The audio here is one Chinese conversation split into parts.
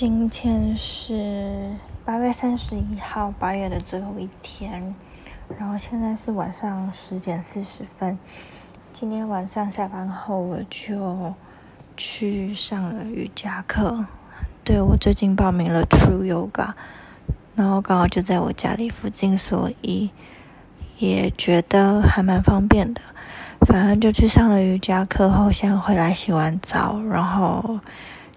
今天是八月三十一号，八月的最后一天，然后现在是晚上十点四十分。今天晚上下班后，我就去上了瑜伽课。对我最近报名了 True Yoga，然后刚好就在我家里附近，所以也觉得还蛮方便的。反正就去上了瑜伽课后，现在回来洗完澡，然后。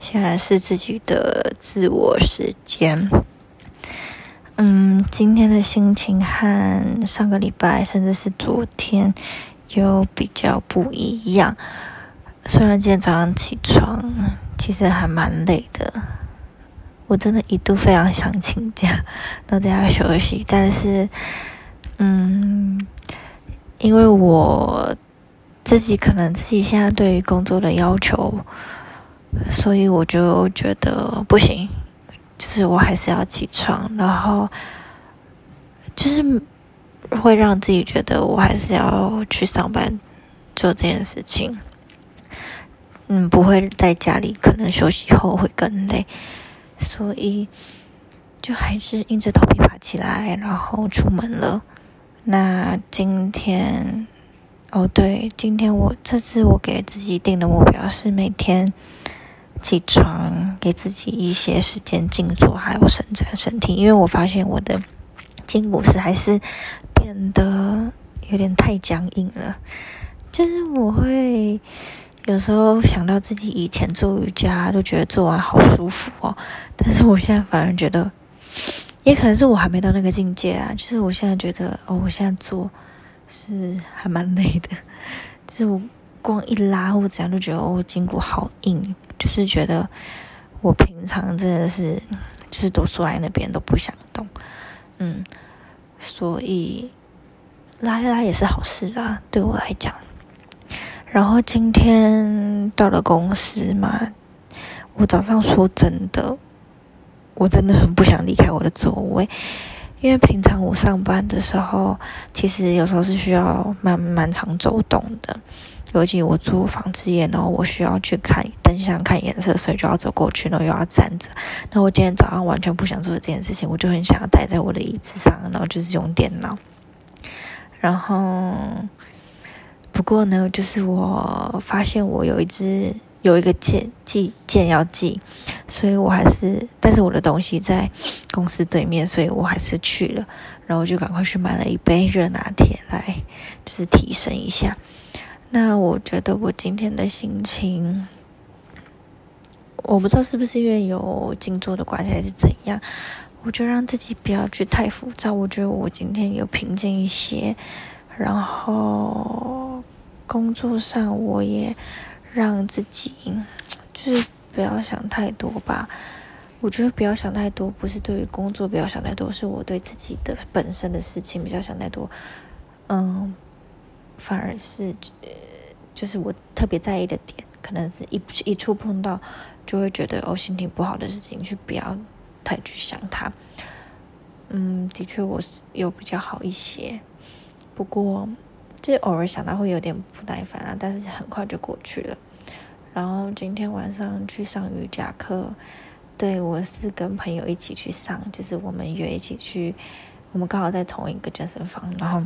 现在是自己的自我时间。嗯，今天的心情和上个礼拜，甚至是昨天，有比较不一样。虽然今天早上起床，其实还蛮累的。我真的一度非常想请假，然后在家休息。但是，嗯，因为我自己可能自己现在对于工作的要求。所以我就觉得不行，就是我还是要起床，然后就是会让自己觉得我还是要去上班做这件事情。嗯，不会在家里可能休息后会更累，所以就还是硬着头皮爬起来，然后出门了。那今天，哦对，今天我这次我给自己定的目标是每天。起床，给自己一些时间静坐，还有伸展身体。因为我发现我的筋骨是还是变得有点太僵硬了。就是我会有时候想到自己以前做瑜伽，都觉得做完好舒服哦。但是我现在反而觉得，也可能是我还没到那个境界啊。就是我现在觉得，哦，我现在做是还蛮累的。就是我。光一拉或怎样，就觉得我筋骨好硬，就是觉得我平常真的是就是都坐在那边都不想动，嗯，所以拉一拉也是好事啊，对我来讲。然后今天到了公司嘛，我早上说真的，我真的很不想离开我的座位，因为平常我上班的时候，其实有时候是需要蛮蛮长走动的。尤其我做纺织业，然后我需要去看灯箱、看颜色，所以就要走过去，然后又要站着。那我今天早上完全不想做这件事情，我就很想要待在我的椅子上，然后就是用电脑。然后，不过呢，就是我发现我有一只有一个件寄件要寄，所以我还是，但是我的东西在公司对面，所以我还是去了。然后就赶快去买了一杯热拿铁来，就是提神一下。那我觉得我今天的心情，我不知道是不是因为有静坐的关系还是怎样，我就让自己不要去太浮躁。我觉得我今天有平静一些，然后工作上我也让自己就是不要想太多吧。我觉得不要想太多，不是对于工作不要想太多，是我对自己的本身的事情比较想太多。嗯。反而是，就是我特别在意的点，可能是一一触碰到，就会觉得哦，心情不好的事情，去不要太去想它。嗯，的确我是有比较好一些，不过就偶尔想到会有点不耐烦啊，但是很快就过去了。然后今天晚上去上瑜伽课，对我是跟朋友一起去上，就是我们约一起去，我们刚好在同一个健身房，然后。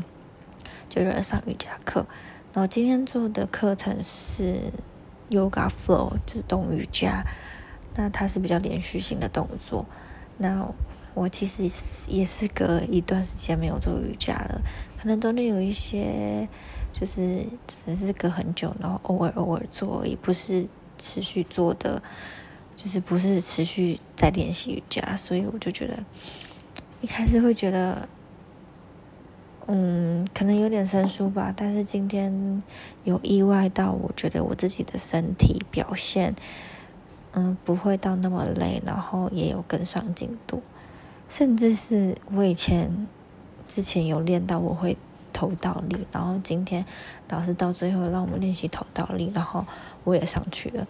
就有人上瑜伽课，然后今天做的课程是 Yoga Flow，就是动瑜伽。那它是比较连续性的动作。那我其实也是隔一段时间没有做瑜伽了，可能中间有一些就是只是隔很久，然后偶尔偶尔做而已，不是持续做的，就是不是持续在练习瑜伽，所以我就觉得一开始会觉得。嗯，可能有点生疏吧，但是今天有意外到，我觉得我自己的身体表现，嗯，不会到那么累，然后也有跟上进度，甚至是我以前之前有练到我会头倒立，然后今天老师到最后让我们练习头倒立，然后我也上去了，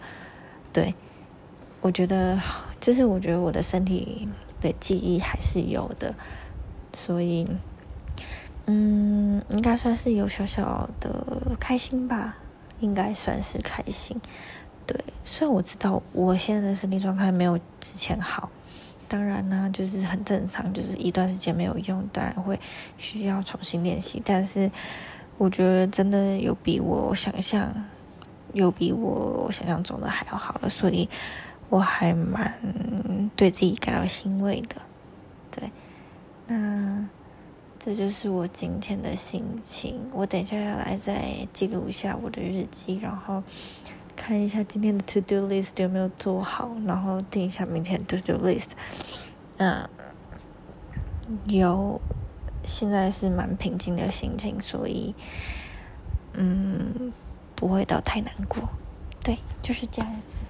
对，我觉得就是我觉得我的身体的记忆还是有的，所以。嗯，应该算是有小小的开心吧，应该算是开心。对，虽然我知道我现在的身体状态没有之前好，当然呢，就是很正常，就是一段时间没有用，当然会需要重新练习。但是我觉得真的有比我想象，有比我想象中的还要好了，所以我还蛮对自己感到欣慰的。对，那。这就是我今天的心情。我等一下要来再记录一下我的日记，然后看一下今天的 to do list 有没有做好，然后定一下明天 to do list。嗯，有，现在是蛮平静的心情，所以嗯，不会到太难过。对，就是这样子。